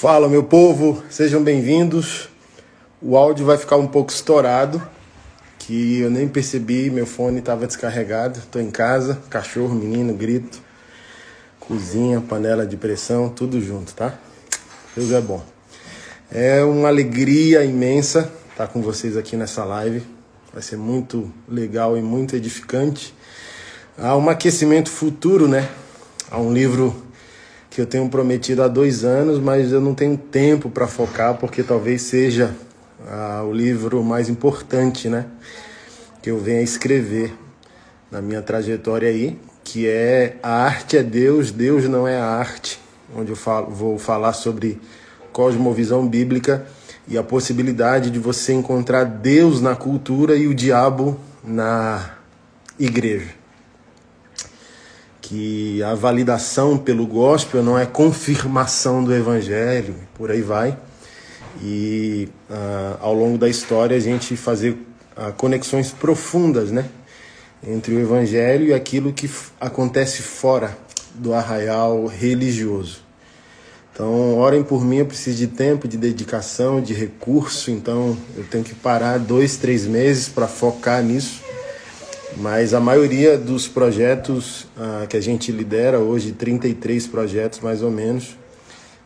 Fala, meu povo, sejam bem-vindos. O áudio vai ficar um pouco estourado, que eu nem percebi, meu fone estava descarregado. Estou em casa, cachorro, menino, grito, cozinha, panela de pressão, tudo junto, tá? Deus é bom. É uma alegria imensa estar com vocês aqui nessa live. Vai ser muito legal e muito edificante. Há um aquecimento futuro, né? Há um livro que eu tenho prometido há dois anos, mas eu não tenho tempo para focar porque talvez seja ah, o livro mais importante, né? Que eu venha escrever na minha trajetória aí, que é A Arte é Deus, Deus não é a Arte, onde eu falo, vou falar sobre cosmovisão bíblica e a possibilidade de você encontrar Deus na cultura e o diabo na igreja que a validação pelo gospel não é confirmação do evangelho, por aí vai. E uh, ao longo da história a gente fazer uh, conexões profundas, né? Entre o evangelho e aquilo que acontece fora do arraial religioso. Então, orem por mim, eu preciso de tempo, de dedicação, de recurso, então eu tenho que parar dois, três meses para focar nisso mas a maioria dos projetos uh, que a gente lidera hoje, 33 projetos mais ou menos,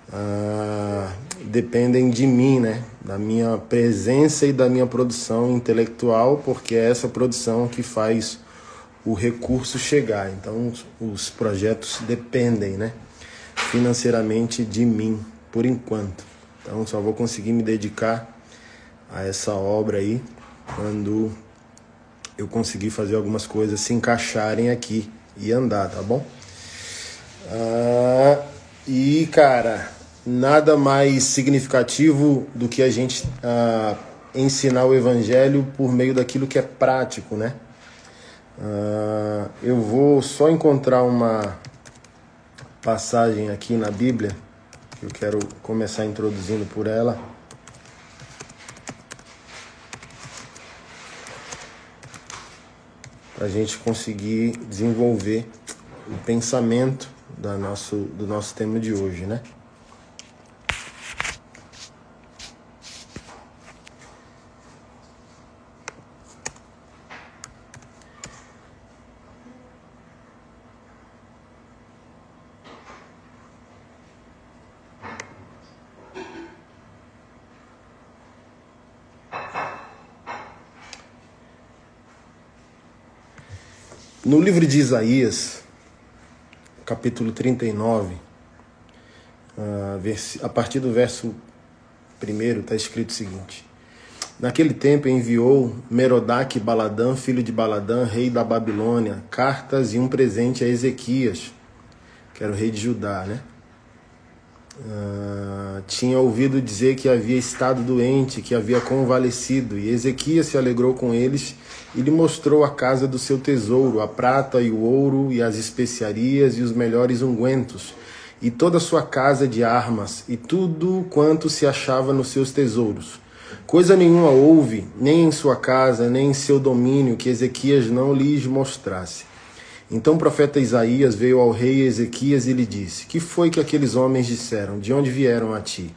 uh, dependem de mim, né? Da minha presença e da minha produção intelectual, porque é essa produção que faz o recurso chegar. Então, os projetos dependem, né? Financeiramente de mim, por enquanto. Então, só vou conseguir me dedicar a essa obra aí quando eu consegui fazer algumas coisas se encaixarem aqui e andar, tá bom? Ah, e cara, nada mais significativo do que a gente ah, ensinar o evangelho por meio daquilo que é prático, né? Ah, eu vou só encontrar uma passagem aqui na Bíblia, que eu quero começar introduzindo por ela. A gente conseguir desenvolver o pensamento da nosso, do nosso tema de hoje, né? No livro de Isaías, capítulo 39, ah, a partir do verso 1, está escrito o seguinte: Naquele tempo enviou Merodach Baladã, filho de Baladã, rei da Babilônia, cartas e um presente a Ezequias, que era o rei de Judá, né? Uh, tinha ouvido dizer que havia estado doente, que havia convalescido, e Ezequias se alegrou com eles e lhe mostrou a casa do seu tesouro, a prata e o ouro, e as especiarias e os melhores ungüentos, e toda a sua casa de armas, e tudo quanto se achava nos seus tesouros. Coisa nenhuma houve, nem em sua casa, nem em seu domínio, que Ezequias não lhes mostrasse. Então o profeta Isaías veio ao rei Ezequias e lhe disse: Que foi que aqueles homens disseram? De onde vieram a ti?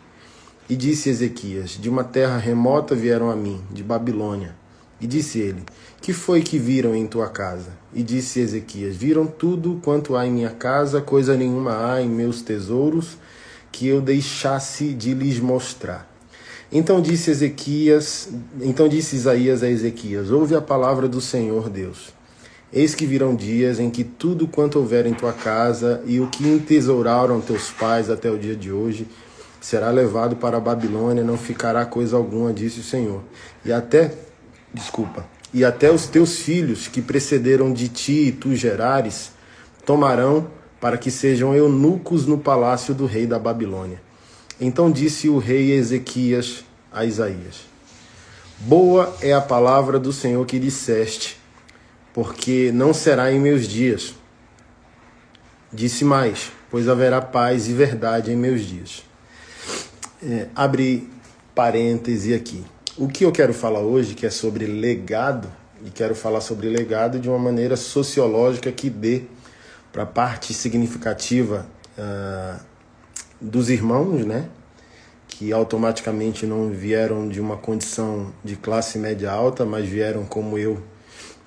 E disse Ezequias: De uma terra remota vieram a mim, de Babilônia. E disse ele: Que foi que viram em tua casa? E disse Ezequias: Viram tudo quanto há em minha casa, coisa nenhuma há em meus tesouros que eu deixasse de lhes mostrar. Então disse Ezequias, então disse Isaías a Ezequias: Ouve a palavra do Senhor Deus. Eis que virão dias em que tudo quanto houver em tua casa e o que entesouraram teus pais até o dia de hoje será levado para a Babilônia, não ficará coisa alguma, disse o Senhor. E até, desculpa, e até os teus filhos que precederam de ti e tu gerares, tomarão para que sejam eunucos no palácio do rei da Babilônia. Então disse o rei Ezequias a Isaías: Boa é a palavra do Senhor que disseste porque não será em meus dias. Disse mais, pois haverá paz e verdade em meus dias. É, abre parêntese aqui. O que eu quero falar hoje, que é sobre legado, e quero falar sobre legado de uma maneira sociológica que dê para a parte significativa uh, dos irmãos, né? que automaticamente não vieram de uma condição de classe média alta, mas vieram como eu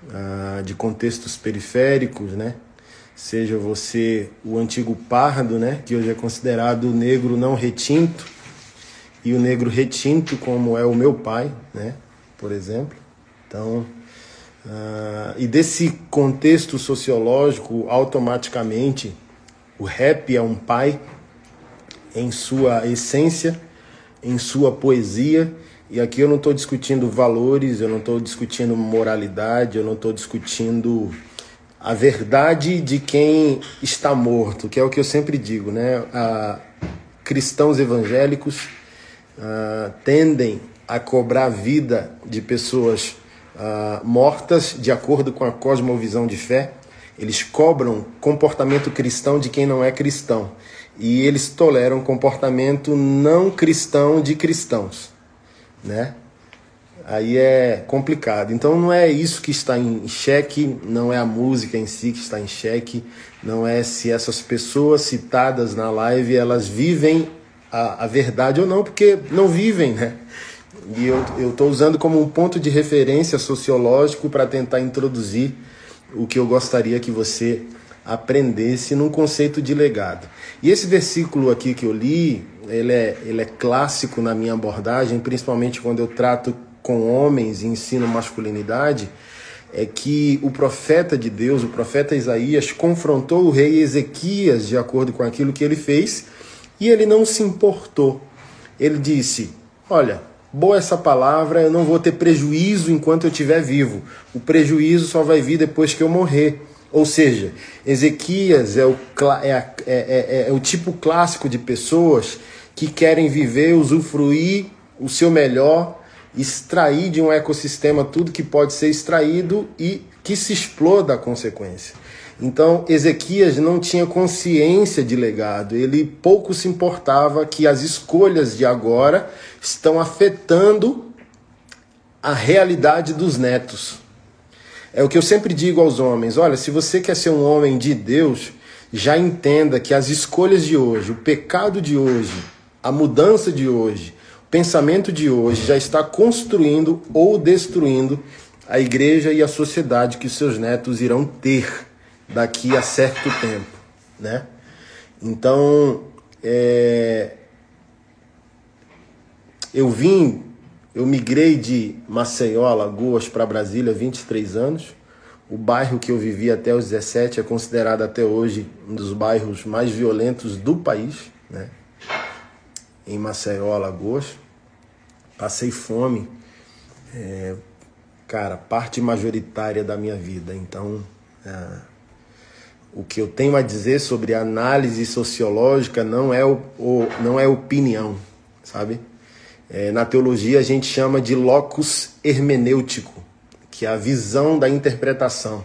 uh, de contextos periféricos, né? Seja você o antigo pardo, né, que hoje é considerado o negro não retinto, e o negro retinto, como é o meu pai, né, por exemplo. Então, uh, e desse contexto sociológico, automaticamente, o rap é um pai em sua essência, em sua poesia. E aqui eu não estou discutindo valores, eu não estou discutindo moralidade, eu não estou discutindo a verdade de quem está morto, que é o que eu sempre digo, né? Ah, cristãos evangélicos ah, tendem a cobrar a vida de pessoas ah, mortas de acordo com a cosmovisão de fé. Eles cobram comportamento cristão de quem não é cristão e eles toleram comportamento não cristão de cristãos, né? Aí é complicado. Então não é isso que está em xeque, não é a música em si que está em xeque, não é se essas pessoas citadas na live elas vivem a, a verdade ou não, porque não vivem, né? E eu estou usando como um ponto de referência sociológico para tentar introduzir o que eu gostaria que você aprendesse num conceito de legado. E esse versículo aqui que eu li, ele é, ele é clássico na minha abordagem, principalmente quando eu trato com homens e ensino masculinidade, é que o profeta de Deus, o profeta Isaías, confrontou o rei Ezequias de acordo com aquilo que ele fez e ele não se importou. Ele disse: Olha, boa essa palavra, eu não vou ter prejuízo enquanto eu estiver vivo. O prejuízo só vai vir depois que eu morrer. Ou seja, Ezequias é o, é, é, é, é o tipo clássico de pessoas que querem viver, usufruir o seu melhor, extrair de um ecossistema tudo que pode ser extraído e que se exploda a consequência. Então, Ezequias não tinha consciência de legado, ele pouco se importava que as escolhas de agora estão afetando a realidade dos netos. É o que eu sempre digo aos homens: olha, se você quer ser um homem de Deus, já entenda que as escolhas de hoje, o pecado de hoje, a mudança de hoje, o pensamento de hoje já está construindo ou destruindo a igreja e a sociedade que seus netos irão ter daqui a certo tempo, né? Então, é... eu vim eu migrei de Maceió, Alagoas, para Brasília há 23 anos. O bairro que eu vivi até os 17 é considerado até hoje um dos bairros mais violentos do país, né? Em Maceió, Alagoas. Passei fome, é, cara, parte majoritária da minha vida. Então, é, o que eu tenho a dizer sobre análise sociológica não é, o, o não é opinião, sabe? É, na teologia a gente chama de locus hermenêutico, que é a visão da interpretação.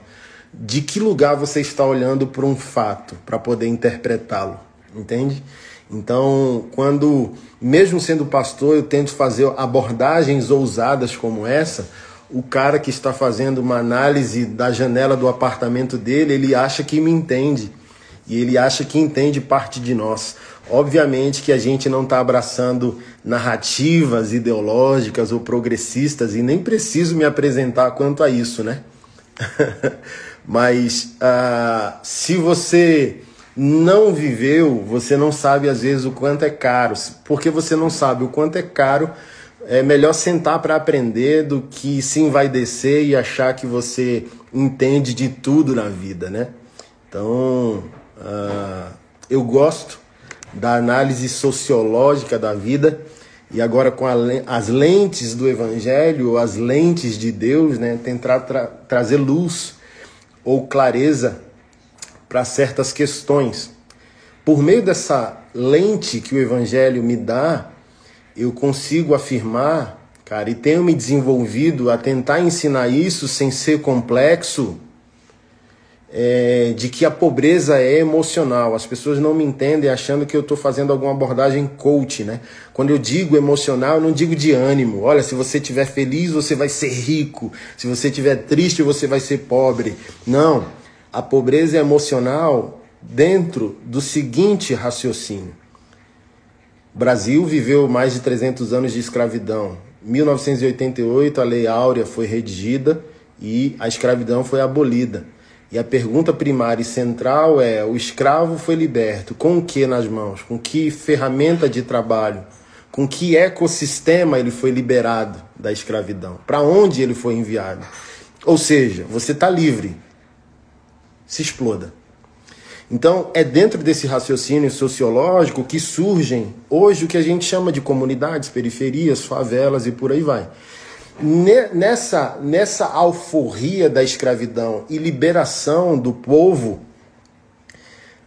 De que lugar você está olhando para um fato para poder interpretá-lo, entende? Então, quando, mesmo sendo pastor, eu tento fazer abordagens ousadas como essa, o cara que está fazendo uma análise da janela do apartamento dele, ele acha que me entende. E ele acha que entende parte de nós. Obviamente que a gente não está abraçando narrativas ideológicas ou progressistas e nem preciso me apresentar quanto a isso, né? Mas uh, se você não viveu, você não sabe às vezes o quanto é caro. Porque você não sabe o quanto é caro, é melhor sentar para aprender do que se envaidecer e achar que você entende de tudo na vida, né? Então, uh, eu gosto da análise sociológica da vida e agora com a, as lentes do Evangelho, as lentes de Deus, né, tentar tra trazer luz ou clareza para certas questões. Por meio dessa lente que o Evangelho me dá, eu consigo afirmar, cara, e tenho me desenvolvido a tentar ensinar isso sem ser complexo, é, de que a pobreza é emocional. As pessoas não me entendem achando que eu estou fazendo alguma abordagem coach, né? Quando eu digo emocional, eu não digo de ânimo. Olha, se você estiver feliz, você vai ser rico. Se você estiver triste, você vai ser pobre. Não. A pobreza é emocional dentro do seguinte raciocínio. O Brasil viveu mais de 300 anos de escravidão. 1988 a Lei Áurea foi redigida e a escravidão foi abolida. E a pergunta primária e central é: o escravo foi liberto com o que nas mãos? Com que ferramenta de trabalho? Com que ecossistema ele foi liberado da escravidão? Para onde ele foi enviado? Ou seja, você está livre. Se exploda. Então, é dentro desse raciocínio sociológico que surgem hoje o que a gente chama de comunidades, periferias, favelas e por aí vai. Nessa, nessa alforria da escravidão e liberação do povo,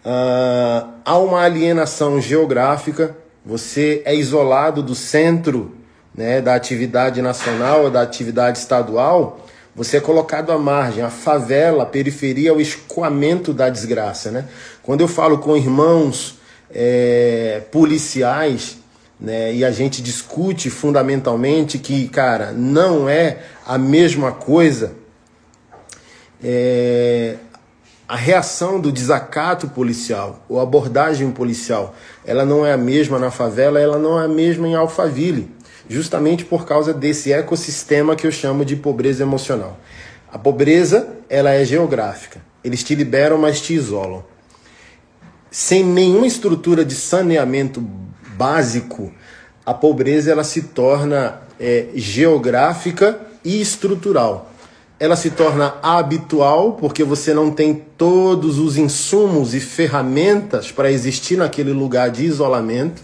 uh, há uma alienação geográfica, você é isolado do centro né, da atividade nacional, da atividade estadual, você é colocado à margem, a favela, a periferia, o escoamento da desgraça. Né? Quando eu falo com irmãos é, policiais, né, e a gente discute fundamentalmente que, cara, não é a mesma coisa. É, a reação do desacato policial, ou abordagem policial, ela não é a mesma na favela, ela não é a mesma em Alphaville, justamente por causa desse ecossistema que eu chamo de pobreza emocional. A pobreza, ela é geográfica. Eles te liberam, mas te isolam. Sem nenhuma estrutura de saneamento básico, a pobreza ela se torna é, geográfica e estrutural. Ela se torna habitual porque você não tem todos os insumos e ferramentas para existir naquele lugar de isolamento.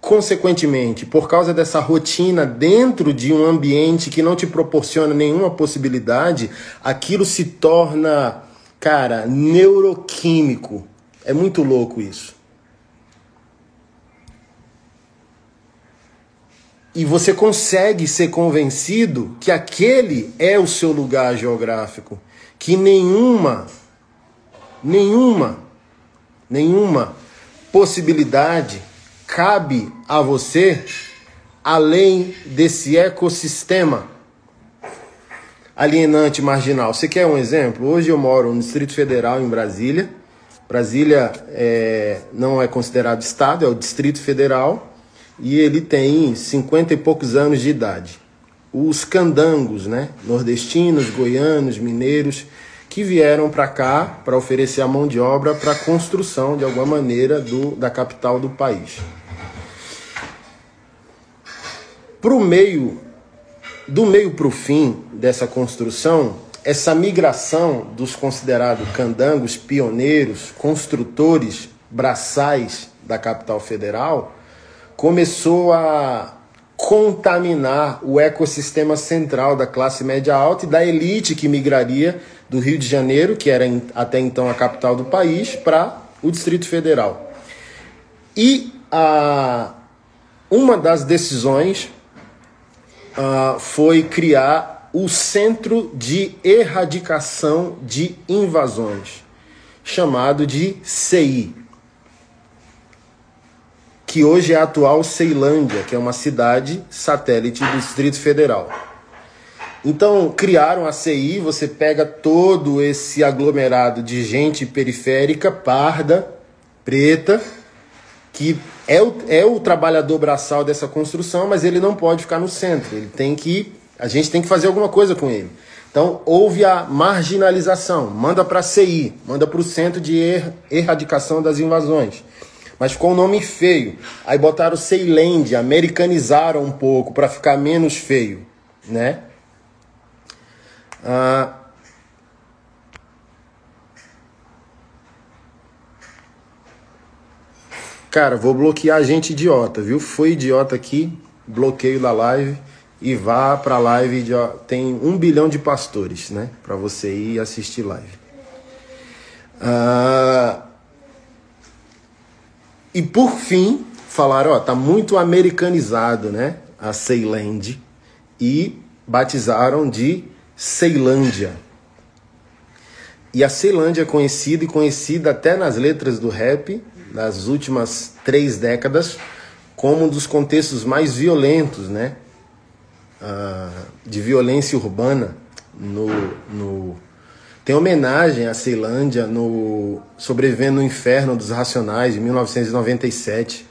Consequentemente, por causa dessa rotina dentro de um ambiente que não te proporciona nenhuma possibilidade, aquilo se torna, cara, neuroquímico. É muito louco isso. E você consegue ser convencido que aquele é o seu lugar geográfico, que nenhuma, nenhuma, nenhuma possibilidade cabe a você além desse ecossistema alienante marginal. Você quer um exemplo? Hoje eu moro no Distrito Federal, em Brasília. Brasília é, não é considerado estado, é o Distrito Federal e ele tem cinquenta e poucos anos de idade. Os candangos, né, nordestinos, goianos, mineiros, que vieram para cá para oferecer a mão de obra para a construção, de alguma maneira, do, da capital do país. Para o meio, do meio para o fim dessa construção, essa migração dos considerados candangos, pioneiros, construtores, braçais da capital federal, começou a contaminar o ecossistema central da classe média alta e da elite que migraria do Rio de Janeiro, que era até então a capital do país, para o Distrito Federal. E a, uma das decisões uh, foi criar o Centro de Erradicação de Invasões, chamado de CI que hoje é a atual Ceilândia, que é uma cidade satélite do Distrito Federal. Então, criaram a CI, você pega todo esse aglomerado de gente periférica, parda, preta, que é o, é o trabalhador braçal dessa construção, mas ele não pode ficar no centro. Ele tem que. A gente tem que fazer alguma coisa com ele. Então, houve a marginalização. Manda para a CI, manda para o Centro de er Erradicação das Invasões mas ficou um nome feio. Aí botaram Ceiland, americanizaram um pouco para ficar menos feio, né? Ah, Cara, vou bloquear gente idiota, viu? Foi idiota aqui, bloqueio da live e vá pra live. De, tem um bilhão de pastores, né? Pra você ir assistir live. Ah, e por fim, falaram, ó, tá muito americanizado, né? A Ceyland. E batizaram de Ceilândia. E a Ceilândia é conhecida e conhecida até nas letras do rap, nas últimas três décadas, como um dos contextos mais violentos, né? Ah, de violência urbana no, no tem homenagem à Ceilândia no Sobrevivendo no Inferno dos Racionais, de 1997.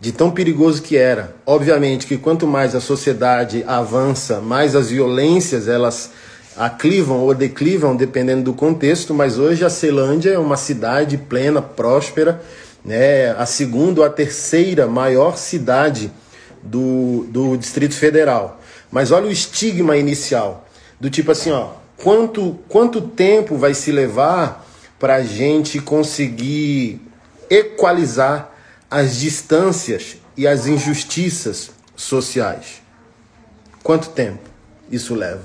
de tão perigoso que era. Obviamente que quanto mais a sociedade avança, mais as violências elas aclivam ou declivam dependendo do contexto, mas hoje a Ceilândia é uma cidade plena, próspera, né? a segunda ou a terceira maior cidade do, do Distrito Federal. Mas olha o estigma inicial, do tipo assim, ó, quanto, quanto tempo vai se levar para a gente conseguir equalizar as distâncias e as injustiças sociais? Quanto tempo isso leva?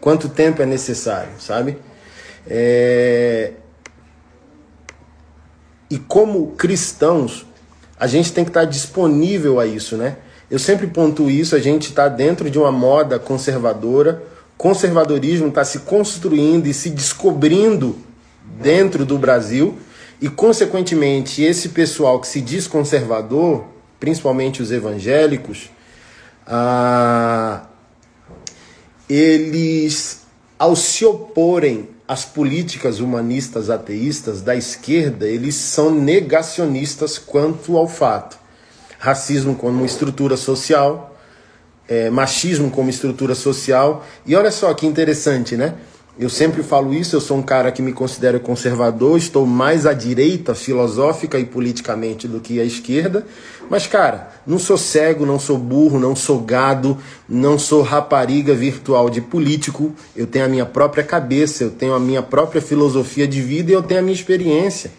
Quanto tempo é necessário, sabe? É... E como cristãos, a gente tem que estar disponível a isso, né? Eu sempre pontuo isso, a gente está dentro de uma moda conservadora, conservadorismo está se construindo e se descobrindo dentro do Brasil, e consequentemente esse pessoal que se diz conservador, principalmente os evangélicos, ah, eles, ao se oporem às políticas humanistas ateístas da esquerda, eles são negacionistas quanto ao fato. Racismo como estrutura social, é, machismo como estrutura social. E olha só que interessante, né? Eu sempre falo isso, eu sou um cara que me considero conservador, estou mais à direita filosófica e politicamente do que à esquerda. Mas, cara, não sou cego, não sou burro, não sou gado, não sou rapariga virtual de político. Eu tenho a minha própria cabeça, eu tenho a minha própria filosofia de vida e eu tenho a minha experiência.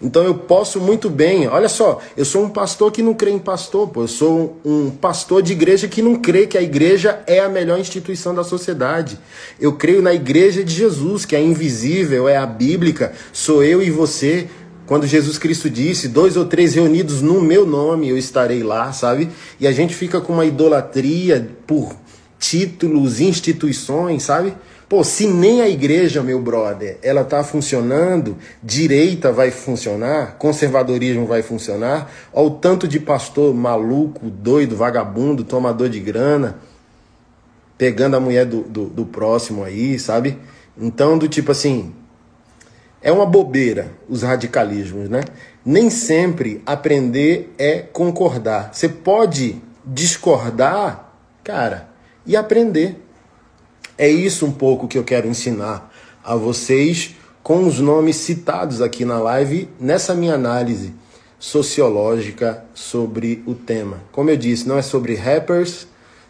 Então eu posso muito bem, olha só, eu sou um pastor que não crê em pastor, pô, eu sou um pastor de igreja que não crê que a igreja é a melhor instituição da sociedade. Eu creio na igreja de Jesus, que é invisível, é a bíblica, sou eu e você. Quando Jesus Cristo disse, dois ou três reunidos no meu nome, eu estarei lá, sabe? E a gente fica com uma idolatria por títulos, instituições, sabe? Pô, se nem a igreja, meu brother, ela tá funcionando, direita vai funcionar, conservadorismo vai funcionar, olha o tanto de pastor maluco, doido, vagabundo, tomador de grana, pegando a mulher do, do, do próximo aí, sabe? Então, do tipo assim, é uma bobeira os radicalismos, né? Nem sempre aprender é concordar. Você pode discordar, cara, e aprender. É isso um pouco que eu quero ensinar a vocês com os nomes citados aqui na live nessa minha análise sociológica sobre o tema. Como eu disse, não é sobre rappers,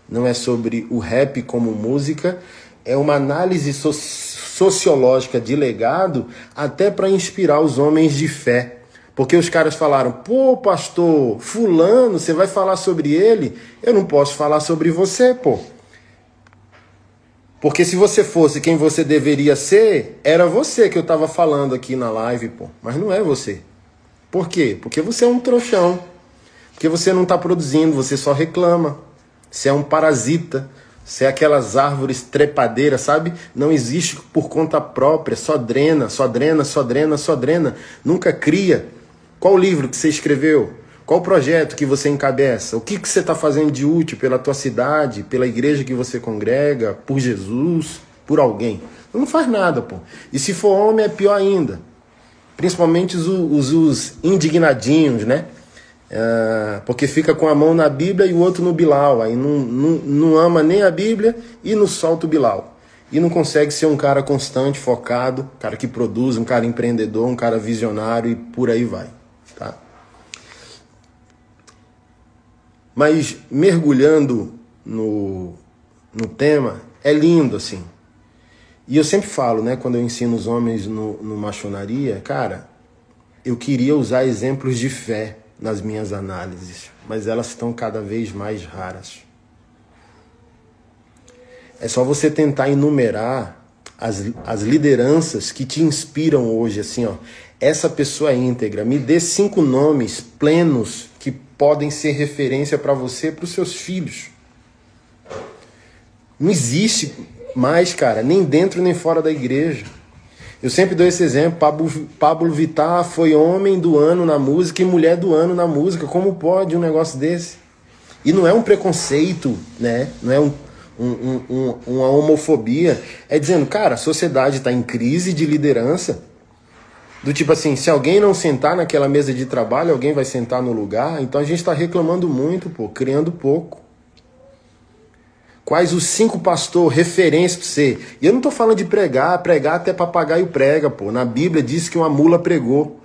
não é sobre o rap como música, é uma análise so sociológica de legado até para inspirar os homens de fé. Porque os caras falaram, pô, pastor, fulano, você vai falar sobre ele? Eu não posso falar sobre você, pô. Porque se você fosse quem você deveria ser, era você que eu estava falando aqui na live, pô. Mas não é você. Por quê? Porque você é um trouxão. Porque você não está produzindo, você só reclama. Você é um parasita. Você é aquelas árvores trepadeiras, sabe? Não existe por conta própria, só drena, só drena, só drena, só drena. Nunca cria. Qual livro que você escreveu? Qual projeto que você encabeça? O que, que você está fazendo de útil pela tua cidade, pela igreja que você congrega, por Jesus, por alguém? Não faz nada, pô. E se for homem é pior ainda. Principalmente os, os, os indignadinhos, né? É, porque fica com a mão na Bíblia e o outro no Bilal. Aí não, não, não ama nem a Bíblia e não solta o Bilal. E não consegue ser um cara constante, focado, cara que produz, um cara empreendedor, um cara visionário e por aí vai. Tá? Mas mergulhando no, no tema, é lindo assim. E eu sempre falo, né, quando eu ensino os homens no, no machonaria, cara, eu queria usar exemplos de fé nas minhas análises, mas elas estão cada vez mais raras. É só você tentar enumerar as, as lideranças que te inspiram hoje, assim, ó. Essa pessoa é íntegra. Me dê cinco nomes plenos que podem ser referência para você para os seus filhos. Não existe mais, cara, nem dentro nem fora da igreja. Eu sempre dou esse exemplo. Pablo, Pablo Vittar foi homem do ano na música e mulher do ano na música. Como pode um negócio desse? E não é um preconceito, né? Não é um, um, um, uma homofobia. É dizendo, cara, a sociedade está em crise de liderança Do tipo assim, se alguém não sentar naquela mesa de trabalho, alguém vai sentar no lugar. Então a gente está reclamando muito, pô, criando pouco. Quais os cinco pastor referências para você? E eu não estou falando de pregar, pregar até papagaio prega, pô. Na Bíblia diz que uma mula pregou.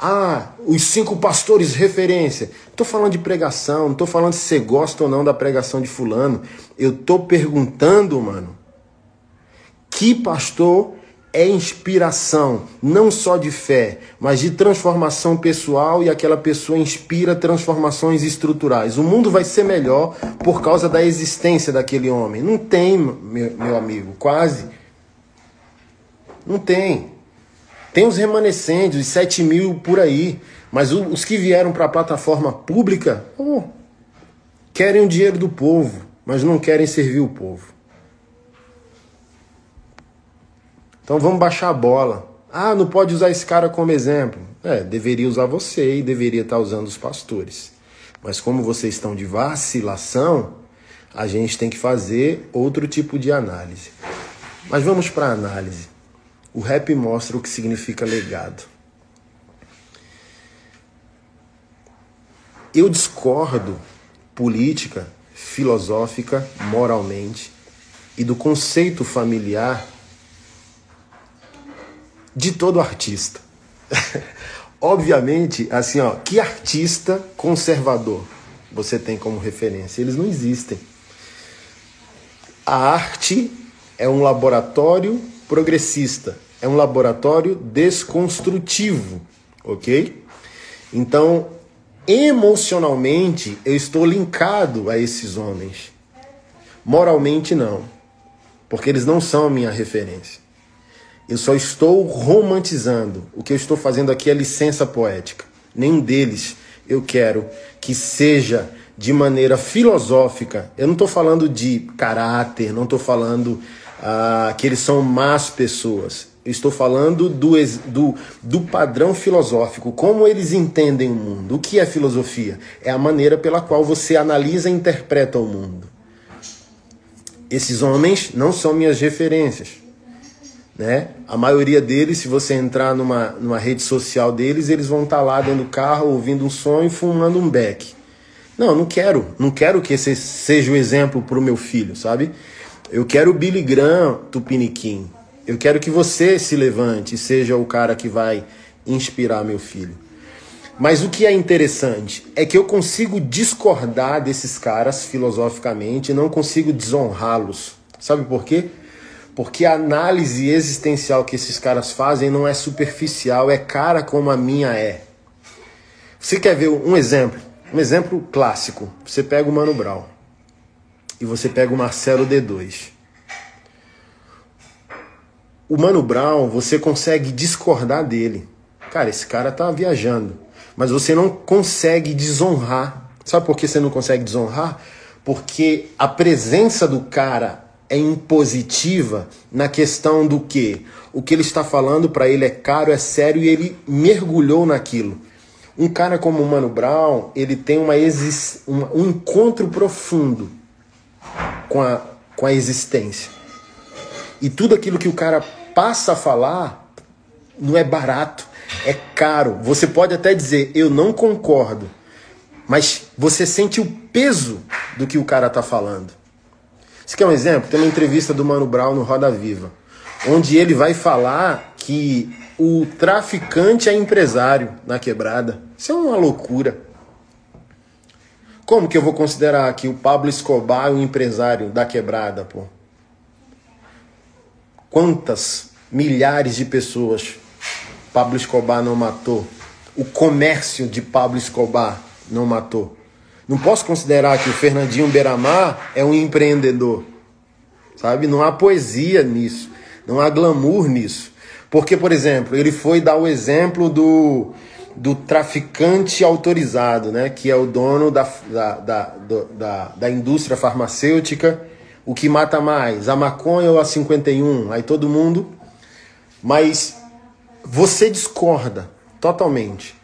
Ah, os cinco pastores referência. Estou falando de pregação, não estou falando se você gosta ou não da pregação de fulano. Eu estou perguntando, mano, que pastor é inspiração, não só de fé, mas de transformação pessoal e aquela pessoa inspira transformações estruturais. O mundo vai ser melhor por causa da existência daquele homem. Não tem, meu, meu amigo, quase. Não tem. Tem os remanescentes, os 7 mil por aí, mas os que vieram para a plataforma pública oh, querem o dinheiro do povo, mas não querem servir o povo. Então vamos baixar a bola. Ah, não pode usar esse cara como exemplo. É, deveria usar você e deveria estar usando os pastores. Mas como vocês estão de vacilação, a gente tem que fazer outro tipo de análise. Mas vamos para a análise. O rap mostra o que significa legado. Eu discordo política, filosófica, moralmente e do conceito familiar de todo artista. Obviamente, assim, ó, que artista conservador você tem como referência? Eles não existem. A arte é um laboratório progressista, é um laboratório desconstrutivo, ok? Então, emocionalmente, eu estou linkado a esses homens. Moralmente, não, porque eles não são a minha referência. Eu só estou romantizando. O que eu estou fazendo aqui é licença poética. Nenhum deles eu quero que seja de maneira filosófica. Eu não estou falando de caráter, não estou falando ah, que eles são más pessoas. Eu estou falando do, do, do padrão filosófico, como eles entendem o mundo. O que é filosofia? É a maneira pela qual você analisa e interpreta o mundo. Esses homens não são minhas referências. Né? A maioria deles, se você entrar numa, numa rede social deles, eles vão estar tá lá dentro do carro, ouvindo um som e fumando um beck. Não, não quero. Não quero que esse seja o exemplo para o meu filho, sabe? Eu quero o Billy Graham Tupiniquim. Eu quero que você se levante e seja o cara que vai inspirar meu filho. Mas o que é interessante é que eu consigo discordar desses caras filosoficamente, não consigo desonrá-los. Sabe por quê? Porque a análise existencial que esses caras fazem não é superficial, é cara como a minha é. Você quer ver um exemplo? Um exemplo clássico. Você pega o Mano Brown e você pega o Marcelo D2. O Mano Brown, você consegue discordar dele. Cara, esse cara tá viajando. Mas você não consegue desonrar. Sabe por que você não consegue desonrar? Porque a presença do cara é impositiva na questão do que o que ele está falando para ele é caro, é sério e ele mergulhou naquilo. Um cara como o Mano Brown, ele tem uma um, encontro profundo com a, com a existência. E tudo aquilo que o cara passa a falar não é barato, é caro. Você pode até dizer, eu não concordo, mas você sente o peso do que o cara está falando. Você quer um exemplo? Tem uma entrevista do Mano Brown no Roda Viva, onde ele vai falar que o traficante é empresário na quebrada. Isso é uma loucura. Como que eu vou considerar que o Pablo Escobar é um empresário da quebrada, pô? Quantas milhares de pessoas Pablo Escobar não matou? O comércio de Pablo Escobar não matou? Não posso considerar que o Fernandinho Beiramar é um empreendedor. Sabe? Não há poesia nisso. Não há glamour nisso. Porque, por exemplo, ele foi dar o exemplo do, do traficante autorizado, né? que é o dono da, da, da, da, da indústria farmacêutica. O que mata mais, a maconha ou a 51? Aí todo mundo. Mas você discorda totalmente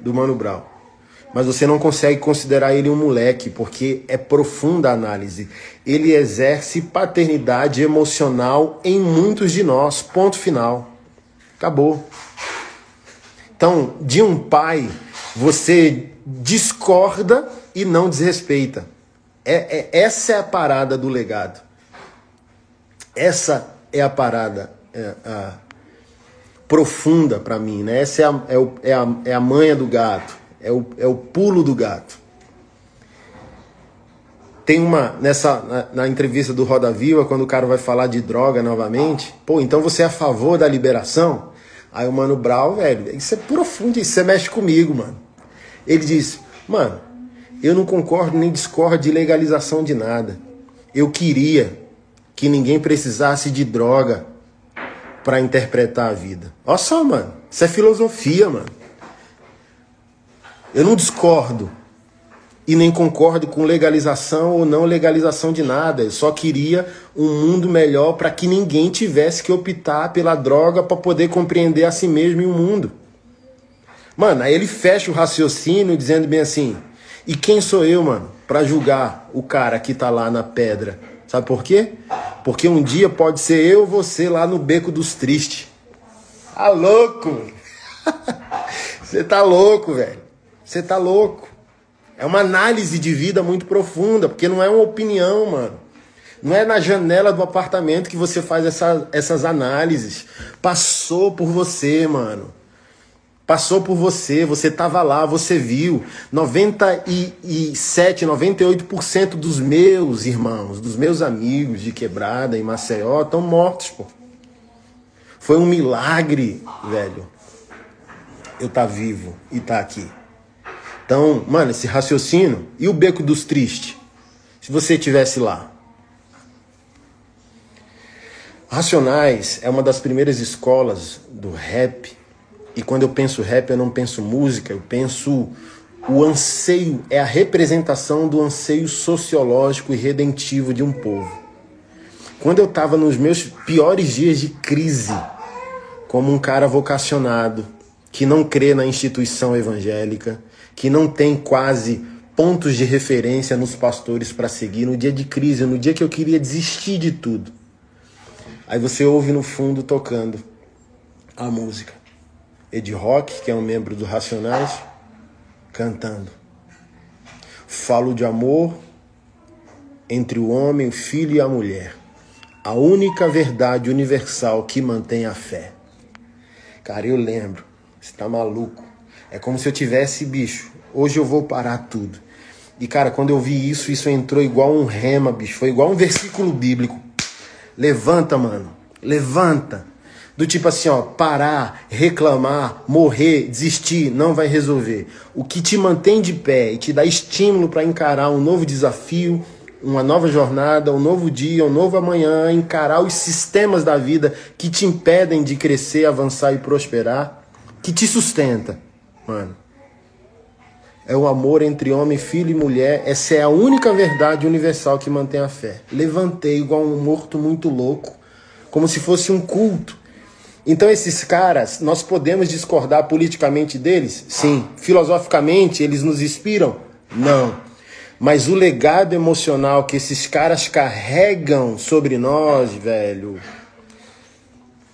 do Mano Brown mas você não consegue considerar ele um moleque, porque é profunda a análise. Ele exerce paternidade emocional em muitos de nós. Ponto final. Acabou. Então, de um pai, você discorda e não desrespeita. É, é, essa é a parada do legado. Essa é a parada é, a, profunda para mim. Né? Essa é a, é, o, é, a, é a manha do gato. É o, é o pulo do gato. Tem uma, nessa, na, na, entrevista do Roda Viva, quando o cara vai falar de droga novamente, pô, então você é a favor da liberação? Aí o Mano Brau, velho, isso é profundo, isso você mexe comigo, mano. Ele diz, mano, eu não concordo nem discordo de legalização de nada. Eu queria que ninguém precisasse de droga para interpretar a vida. Olha só, mano, isso é filosofia, mano. Eu não discordo e nem concordo com legalização ou não legalização de nada. Eu só queria um mundo melhor para que ninguém tivesse que optar pela droga para poder compreender a si mesmo e o mundo. Mano, aí ele fecha o raciocínio dizendo bem assim: "E quem sou eu, mano, para julgar o cara que tá lá na pedra?" Sabe por quê? Porque um dia pode ser eu ou você lá no beco dos tristes. Tá louco? Você tá louco, velho. Você tá louco. É uma análise de vida muito profunda, porque não é uma opinião, mano. Não é na janela do apartamento que você faz essa, essas análises. Passou por você, mano. Passou por você, você estava lá, você viu. 97, 98% dos meus irmãos, dos meus amigos de quebrada em Maceió estão mortos, pô. Foi um milagre, velho. Eu tá vivo e tá aqui. Então, mano, esse raciocínio. E o beco dos tristes? Se você tivesse lá. Racionais é uma das primeiras escolas do rap. E quando eu penso rap, eu não penso música, eu penso o anseio, é a representação do anseio sociológico e redentivo de um povo. Quando eu estava nos meus piores dias de crise, como um cara vocacionado, que não crê na instituição evangélica, que não tem quase pontos de referência nos pastores para seguir no dia de crise, no dia que eu queria desistir de tudo. Aí você ouve no fundo tocando a música. Ed Rock, que é um membro do Racionais, cantando. Falo de amor entre o homem, o filho e a mulher. A única verdade universal que mantém a fé. Cara, eu lembro. Você tá maluco. É como se eu tivesse, bicho, hoje eu vou parar tudo. E cara, quando eu vi isso, isso entrou igual um rema, bicho. Foi igual um versículo bíblico. Levanta, mano. Levanta. Do tipo assim, ó, parar, reclamar, morrer, desistir, não vai resolver. O que te mantém de pé e te dá estímulo para encarar um novo desafio, uma nova jornada, um novo dia, um novo amanhã, encarar os sistemas da vida que te impedem de crescer, avançar e prosperar, que te sustenta mano. É o amor entre homem, filho e mulher. Essa é a única verdade universal que mantém a fé. Levantei igual um morto muito louco, como se fosse um culto. Então, esses caras, nós podemos discordar politicamente deles? Sim. Filosoficamente, eles nos inspiram? Não. Mas o legado emocional que esses caras carregam sobre nós, velho.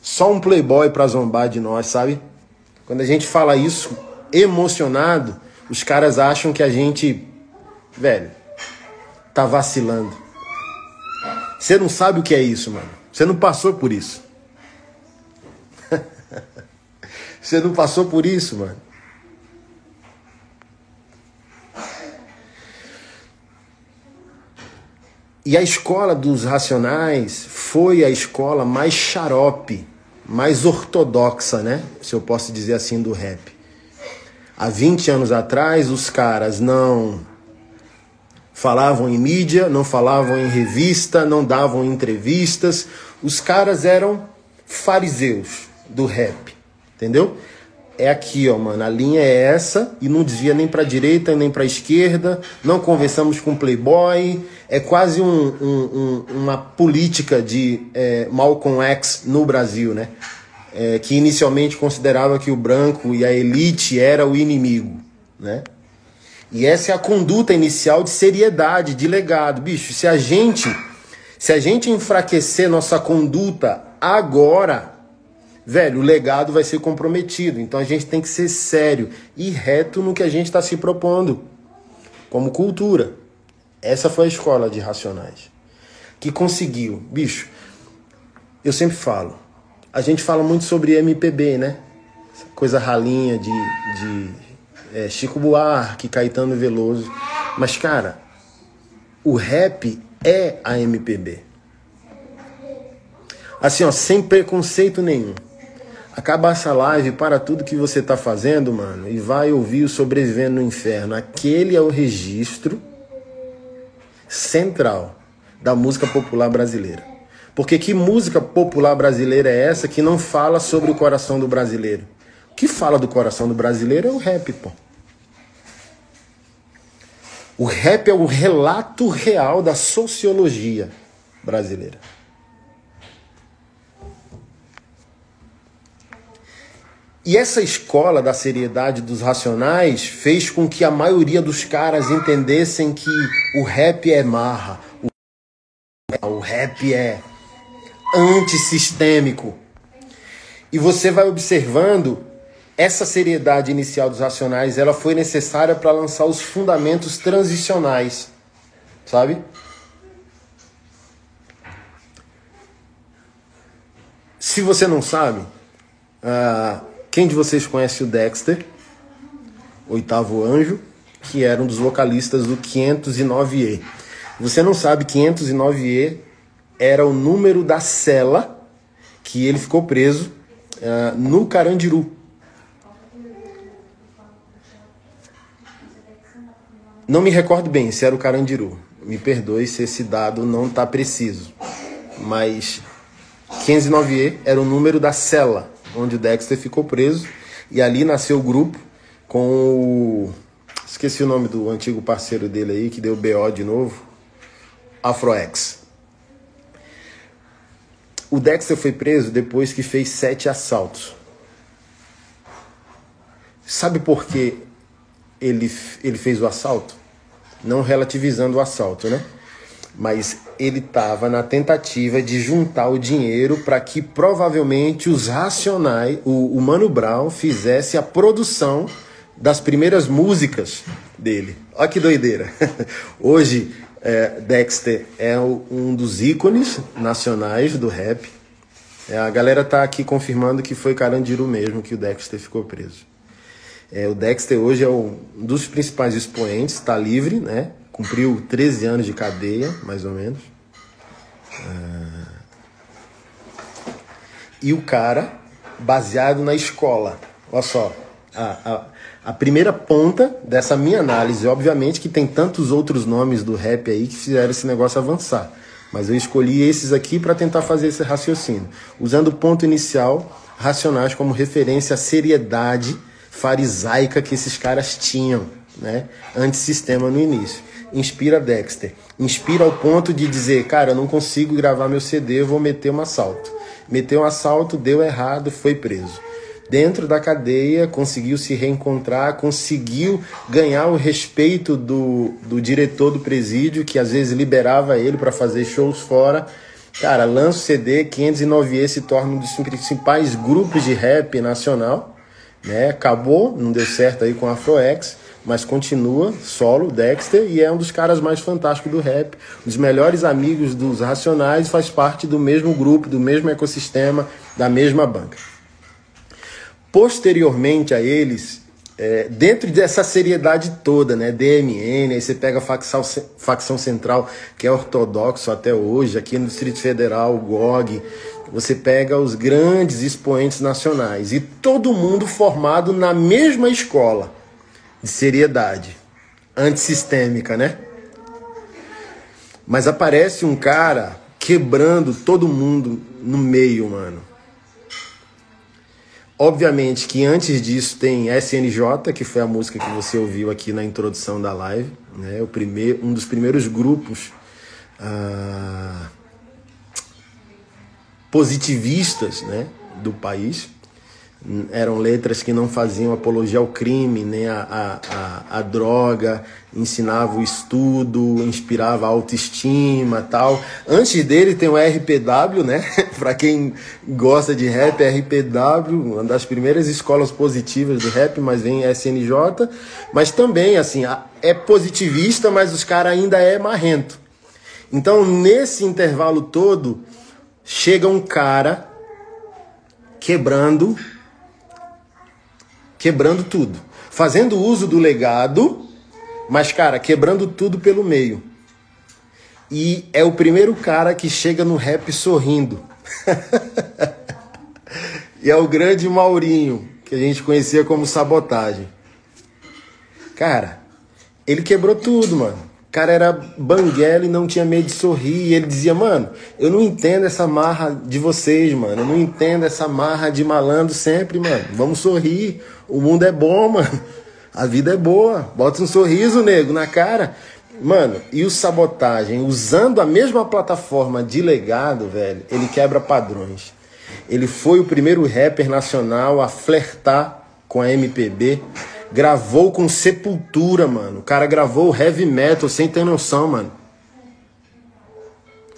Só um playboy pra zombar de nós, sabe? Quando a gente fala isso, emocionado, os caras acham que a gente, velho, tá vacilando. Você não sabe o que é isso, mano. Você não passou por isso. Você não passou por isso, mano. E a escola dos racionais foi a escola mais xarope, mais ortodoxa, né? Se eu posso dizer assim, do rap. Há 20 anos atrás, os caras não falavam em mídia, não falavam em revista, não davam entrevistas. Os caras eram fariseus do rap, entendeu? É aqui, ó, mano. A linha é essa e não desvia nem para direita nem para esquerda. Não conversamos com playboy. É quase um, um, um, uma política de é, Malcolm X no Brasil, né? É, que inicialmente considerava que o branco e a elite era o inimigo, né? E essa é a conduta inicial de seriedade, de legado, bicho. Se a gente, se a gente enfraquecer nossa conduta agora, velho, o legado vai ser comprometido. Então a gente tem que ser sério e reto no que a gente está se propondo, como cultura. Essa foi a escola de Racionais. Que conseguiu. Bicho, eu sempre falo. A gente fala muito sobre MPB, né? Coisa ralinha de, de é, Chico Buarque, Caetano Veloso. Mas, cara, o rap é a MPB. Assim, ó, sem preconceito nenhum. Acaba essa live, para tudo que você tá fazendo, mano, e vai ouvir o Sobrevivendo no Inferno. Aquele é o registro central da música popular brasileira. Porque que música popular brasileira é essa que não fala sobre o coração do brasileiro? O que fala do coração do brasileiro é o rap, pô. O rap é o relato real da sociologia brasileira. E essa escola da seriedade dos racionais fez com que a maioria dos caras entendessem que o rap é marra, o rap é antissistêmico. E você vai observando essa seriedade inicial dos racionais, ela foi necessária para lançar os fundamentos transicionais, sabe? Se você não sabe, uh, quem de vocês conhece o Dexter, oitavo anjo, que era um dos vocalistas do 509E? Você não sabe, 509E era o número da cela que ele ficou preso uh, no Carandiru. Não me recordo bem se era o Carandiru. Me perdoe se esse dado não está preciso. Mas 509E era o número da cela onde o Dexter ficou preso. E ali nasceu o grupo com o. Esqueci o nome do antigo parceiro dele aí, que deu BO de novo. Afroex. O Dexter foi preso depois que fez sete assaltos. Sabe por que ele, ele fez o assalto? Não relativizando o assalto, né? mas ele estava na tentativa de juntar o dinheiro para que provavelmente os racionais, o, o Mano Brown, fizesse a produção das primeiras músicas dele. Olha que doideira. Hoje, é, Dexter é um dos ícones nacionais do rap. É, a galera tá aqui confirmando que foi Carandiru mesmo que o Dexter ficou preso. É, o Dexter hoje é um dos principais expoentes, está livre, né? cumpriu 13 anos de cadeia, mais ou menos. Uh... E o cara, baseado na escola, olha só, a, a, primeira ponta dessa minha análise, obviamente que tem tantos outros nomes do rap aí que fizeram esse negócio avançar. Mas eu escolhi esses aqui para tentar fazer esse raciocínio. Usando o ponto inicial, Racionais como referência à seriedade farisaica que esses caras tinham, né? Antissistema no início inspira Dexter. Inspira ao ponto de dizer, cara, eu não consigo gravar meu CD, eu vou meter um assalto. Meteu um assalto, deu errado, foi preso. Dentro da cadeia, conseguiu se reencontrar, conseguiu ganhar o respeito do, do diretor do presídio, que às vezes liberava ele para fazer shows fora. Cara, lança o CD, 509E se torna um dos principais grupos de rap nacional. Né? Acabou, não deu certo aí com a Afroex mas continua solo, Dexter, e é um dos caras mais fantásticos do rap, um dos melhores amigos dos Racionais, faz parte do mesmo grupo, do mesmo ecossistema, da mesma banca. Posteriormente a eles, é, dentro dessa seriedade toda, né, DMN, aí você pega a facção, facção central, que é ortodoxo até hoje, aqui no Distrito Federal, GOG, você pega os grandes expoentes nacionais, e todo mundo formado na mesma escola de seriedade, antissistêmica, né? Mas aparece um cara quebrando todo mundo no meio, mano. Obviamente que antes disso tem SNJ, que foi a música que você ouviu aqui na introdução da live, né? O primeiro, um dos primeiros grupos ah, positivistas, né, do país. Eram letras que não faziam apologia ao crime, nem a, a, a droga, ensinava o estudo, inspirava a autoestima tal. Antes dele tem o RPW, né? para quem gosta de rap, RPW, uma das primeiras escolas positivas do rap, mas vem SNJ. Mas também, assim, é positivista, mas os caras ainda é marrento. Então, nesse intervalo todo, chega um cara quebrando quebrando tudo, fazendo uso do legado, mas cara, quebrando tudo pelo meio. E é o primeiro cara que chega no rap sorrindo. e é o grande Maurinho, que a gente conhecia como sabotagem. Cara, ele quebrou tudo, mano cara era banguela e não tinha medo de sorrir. E ele dizia, mano, eu não entendo essa marra de vocês, mano. Eu não entendo essa marra de malandro sempre, mano. Vamos sorrir. O mundo é bom, mano. A vida é boa. Bota um sorriso, nego, na cara. Mano, e o sabotagem, usando a mesma plataforma de legado, velho, ele quebra padrões. Ele foi o primeiro rapper nacional a flertar com a MPB Gravou com Sepultura, mano. O cara gravou heavy metal sem ter noção, mano.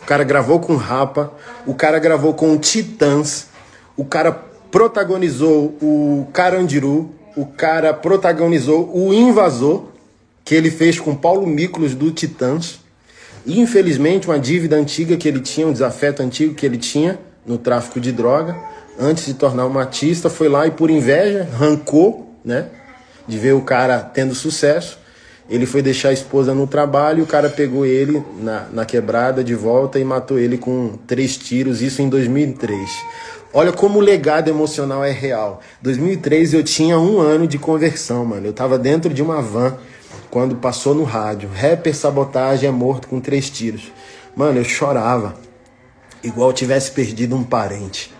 O cara gravou com Rapa. O cara gravou com Titãs. O cara protagonizou o Carandiru. O cara protagonizou o Invasor, que ele fez com Paulo Miklos do Titãs. Infelizmente, uma dívida antiga que ele tinha, um desafeto antigo que ele tinha no tráfico de droga, antes de tornar um artista, foi lá e por inveja, rancou, né? De ver o cara tendo sucesso. Ele foi deixar a esposa no trabalho o cara pegou ele na, na quebrada de volta e matou ele com três tiros, isso em 2003. Olha como o legado emocional é real. 2003 eu tinha um ano de conversão, mano. Eu tava dentro de uma van quando passou no rádio. Rapper sabotagem é morto com três tiros. Mano, eu chorava. Igual tivesse perdido um parente.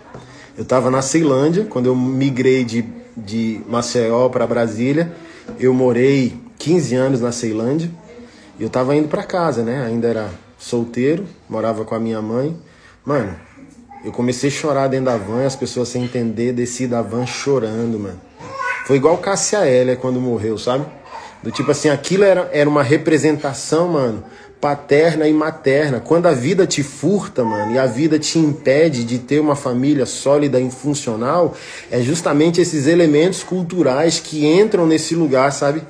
Eu tava na Ceilândia, quando eu migrei de de Maceió para Brasília. Eu morei 15 anos na Ceilândia e eu tava indo para casa, né? Ainda era solteiro, morava com a minha mãe. Mano, eu comecei a chorar dentro da van, as pessoas sem entender, desci da van chorando, mano. Foi igual Cássia Hélia quando morreu, sabe? Do tipo assim, aquilo era, era uma representação, mano, paterna e materna. Quando a vida te furta, mano, e a vida te impede de ter uma família sólida e funcional, é justamente esses elementos culturais que entram nesse lugar, sabe?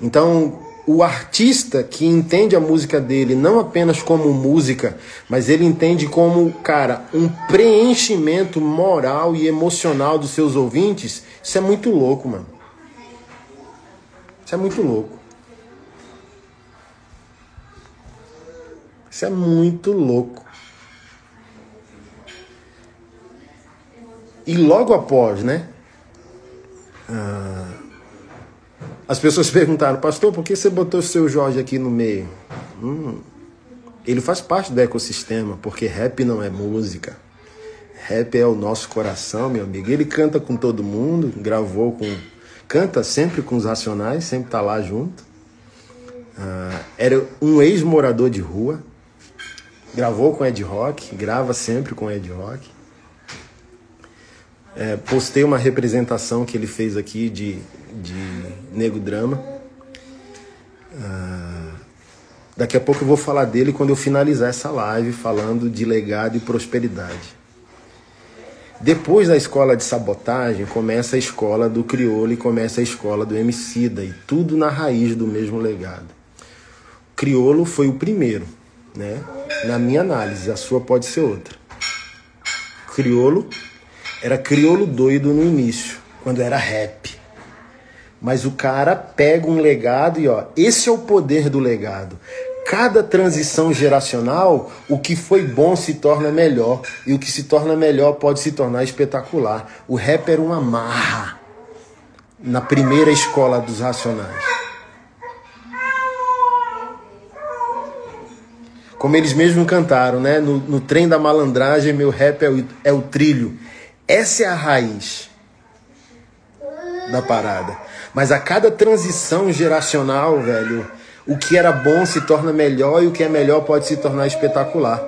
Então, o artista que entende a música dele não apenas como música, mas ele entende como, cara, um preenchimento moral e emocional dos seus ouvintes, isso é muito louco, mano. Isso é muito louco. Isso é muito louco. E logo após, né? Ah, as pessoas perguntaram, pastor, por que você botou o seu Jorge aqui no meio? Hum, ele faz parte do ecossistema, porque rap não é música. Rap é o nosso coração, meu amigo. Ele canta com todo mundo, gravou com. Canta sempre com os Racionais, sempre tá lá junto. Ah, era um ex-morador de rua, Gravou com Ed Rock, grava sempre com Ed Rock. É, postei uma representação que ele fez aqui de, de Nego Drama. Ah, daqui a pouco eu vou falar dele quando eu finalizar essa live falando de legado e prosperidade. Depois da escola de sabotagem, começa a escola do crioulo e começa a escola do Emicida, e tudo na raiz do mesmo legado. O crioulo foi o primeiro, né? Na minha análise, a sua pode ser outra. Criolo era criolo doido no início, quando era rap. Mas o cara pega um legado e ó, esse é o poder do legado. Cada transição geracional, o que foi bom se torna melhor e o que se torna melhor pode se tornar espetacular. O rap era uma marra na primeira escola dos racionais. Como eles mesmos cantaram, né? No, no trem da malandragem, meu rap é o, é o trilho. Essa é a raiz da parada. Mas a cada transição geracional, velho, o que era bom se torna melhor e o que é melhor pode se tornar espetacular.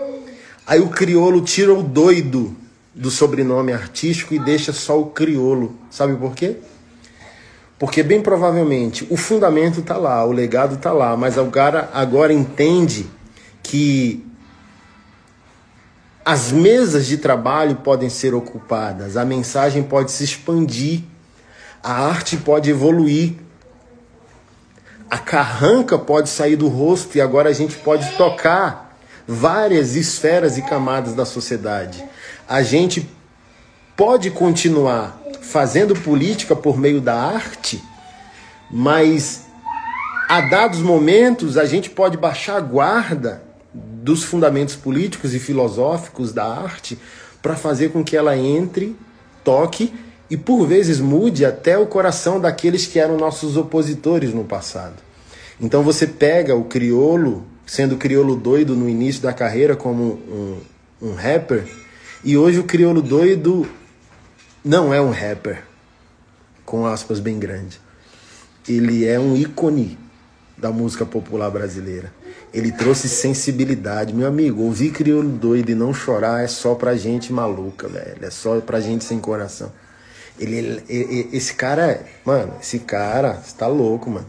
Aí o crioulo tira o doido do sobrenome artístico e deixa só o criolo. Sabe por quê? Porque bem provavelmente o fundamento está lá, o legado está lá, mas o cara agora entende que as mesas de trabalho podem ser ocupadas, a mensagem pode se expandir, a arte pode evoluir, a carranca pode sair do rosto e agora a gente pode tocar várias esferas e camadas da sociedade. A gente pode continuar fazendo política por meio da arte, mas a dados momentos a gente pode baixar a guarda dos fundamentos políticos e filosóficos da arte para fazer com que ela entre, toque e por vezes mude até o coração daqueles que eram nossos opositores no passado. Então você pega o criolo, sendo criolo doido no início da carreira como um, um rapper, e hoje o criolo doido não é um rapper, com aspas bem grandes. Ele é um ícone da música popular brasileira. Ele trouxe sensibilidade. Meu amigo, ouvir crioulo doido e não chorar é só pra gente maluca, velho. É só pra gente sem coração. Ele, ele esse cara, mano, esse cara, você tá louco, mano.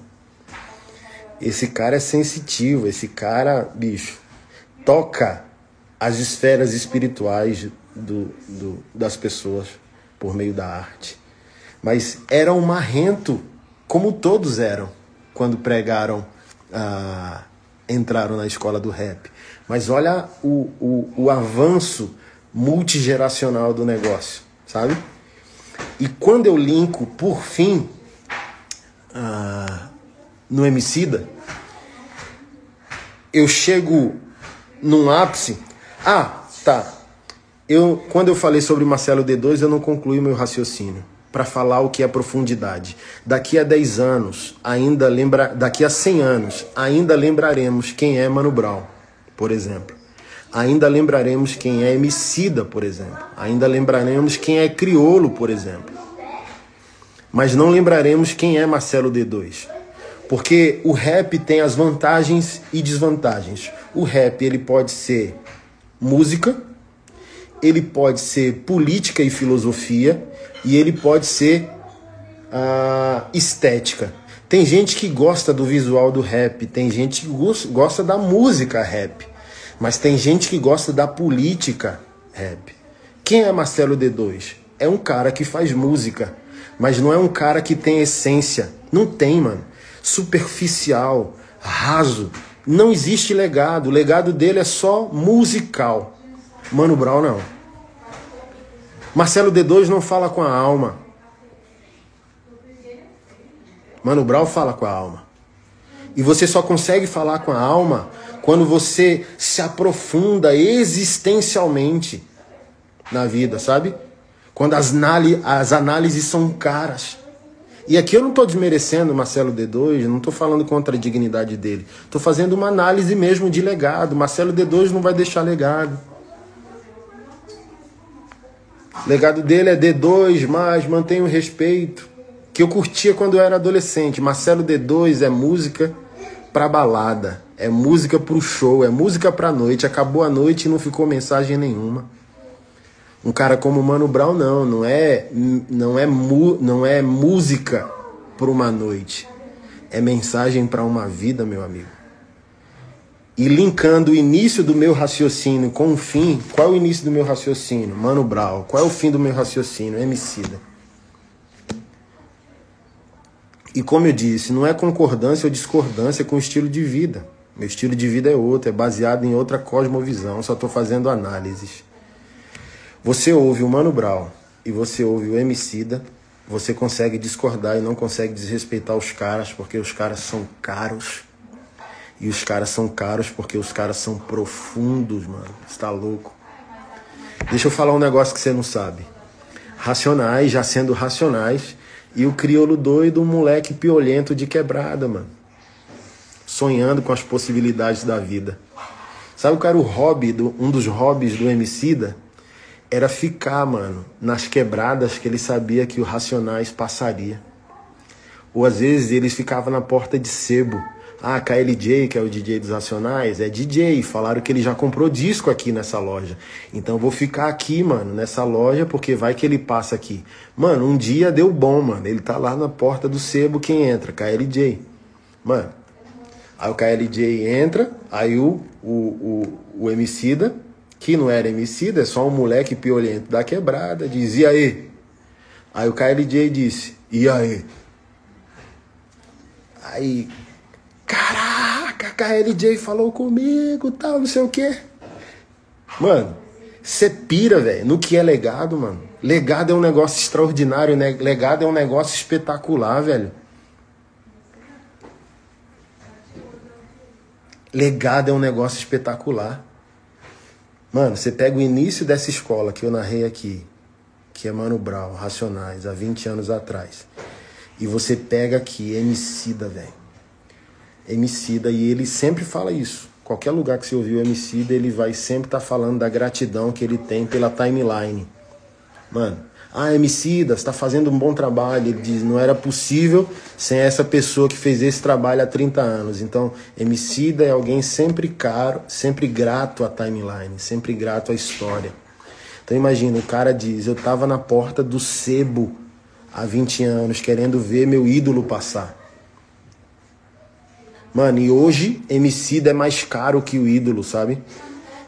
Esse cara é sensitivo, esse cara, bicho, toca as esferas espirituais do, do, das pessoas por meio da arte. Mas era um marrento, como todos eram, quando pregaram, ah, entraram na escola do rap. Mas olha o, o, o avanço multigeracional do negócio, sabe? E quando eu linko, por fim, ah, no Emicida, eu chego num ápice. Ah, tá. Eu, quando eu falei sobre Marcelo D2, eu não concluí meu raciocínio para falar o que é profundidade. Daqui a 10 anos, ainda lembra, daqui a 100 anos, ainda lembraremos quem é Mano Brown, por exemplo. Ainda lembraremos quem é Emicida, por exemplo. Ainda lembraremos quem é Criolo, por exemplo. Mas não lembraremos quem é Marcelo D2. Porque o rap tem as vantagens e desvantagens. O rap ele pode ser música, ele pode ser política e filosofia e ele pode ser uh, estética. Tem gente que gosta do visual do rap, tem gente que gosta da música rap, mas tem gente que gosta da política rap. Quem é Marcelo D2? É um cara que faz música, mas não é um cara que tem essência. Não tem, mano. Superficial, raso. Não existe legado. O legado dele é só musical. Mano Brown não. Marcelo D2 não fala com a alma. Mano Brown fala com a alma. E você só consegue falar com a alma quando você se aprofunda existencialmente na vida, sabe? Quando as, as análises são caras. E aqui eu não estou desmerecendo Marcelo D2, não estou falando contra a dignidade dele. Estou fazendo uma análise mesmo de legado. Marcelo D2 não vai deixar legado. O legado dele é D2, mas mantém o respeito. Que eu curtia quando eu era adolescente. Marcelo D2 é música pra balada. É música pro show, é música pra noite. Acabou a noite e não ficou mensagem nenhuma. Um cara como Mano Brown não, não é não é mu, não é música para uma noite. É mensagem para uma vida, meu amigo. E linkando o início do meu raciocínio com o fim, qual é o início do meu raciocínio? Mano Brown. Qual é o fim do meu raciocínio? Emicida. E como eu disse, não é concordância ou discordância com o estilo de vida. Meu estilo de vida é outro, é baseado em outra cosmovisão, só estou fazendo análises. Você ouve o Mano Brown e você ouve o Emicida, você consegue discordar e não consegue desrespeitar os caras porque os caras são caros. E os caras são caros porque os caras são profundos, mano. Você tá louco? Deixa eu falar um negócio que você não sabe. Racionais, já sendo racionais, e o crioulo doido, um moleque piolento de quebrada, mano. Sonhando com as possibilidades da vida. Sabe qual era o hobby, do, um dos hobbies do Emicida? era ficar, mano, nas quebradas que ele sabia que o Racionais passaria. Ou às vezes eles ficavam na porta de sebo, Ah, KLJ, que é o DJ dos Racionais, é DJ. Falaram que ele já comprou disco aqui nessa loja. Então vou ficar aqui, mano, nessa loja, porque vai que ele passa aqui. Mano, um dia deu bom, mano. Ele tá lá na porta do sebo, quem entra? KLJ. Mano, aí o KLJ entra, aí o, o, o, o Emicida, que não era Emicida, é só um moleque piolento da quebrada, dizia aí. Aí o KLJ disse, e aí? Aí Caraca, KLJ falou comigo, tal, não sei o quê. Mano, você pira, velho, no que é legado, mano. Legado é um negócio extraordinário, né? Legado é um negócio espetacular, velho. Legado é um negócio espetacular. Mano, você pega o início dessa escola que eu narrei aqui, que é Mano Brown, Racionais, há 20 anos atrás. E você pega aqui, Emicida, velho Emicida e ele sempre fala isso. Qualquer lugar que você ouvir o Emicida, ele vai sempre estar tá falando da gratidão que ele tem pela timeline. Mano, ah, Emicida, está fazendo um bom trabalho. Ele diz, não era possível sem essa pessoa que fez esse trabalho há 30 anos. Então, Emicida é alguém sempre caro, sempre grato à timeline, sempre grato à história. Então imagina, o cara diz, eu estava na porta do sebo há 20 anos, querendo ver meu ídolo passar. Mano, e hoje Emicida é mais caro que o ídolo, sabe?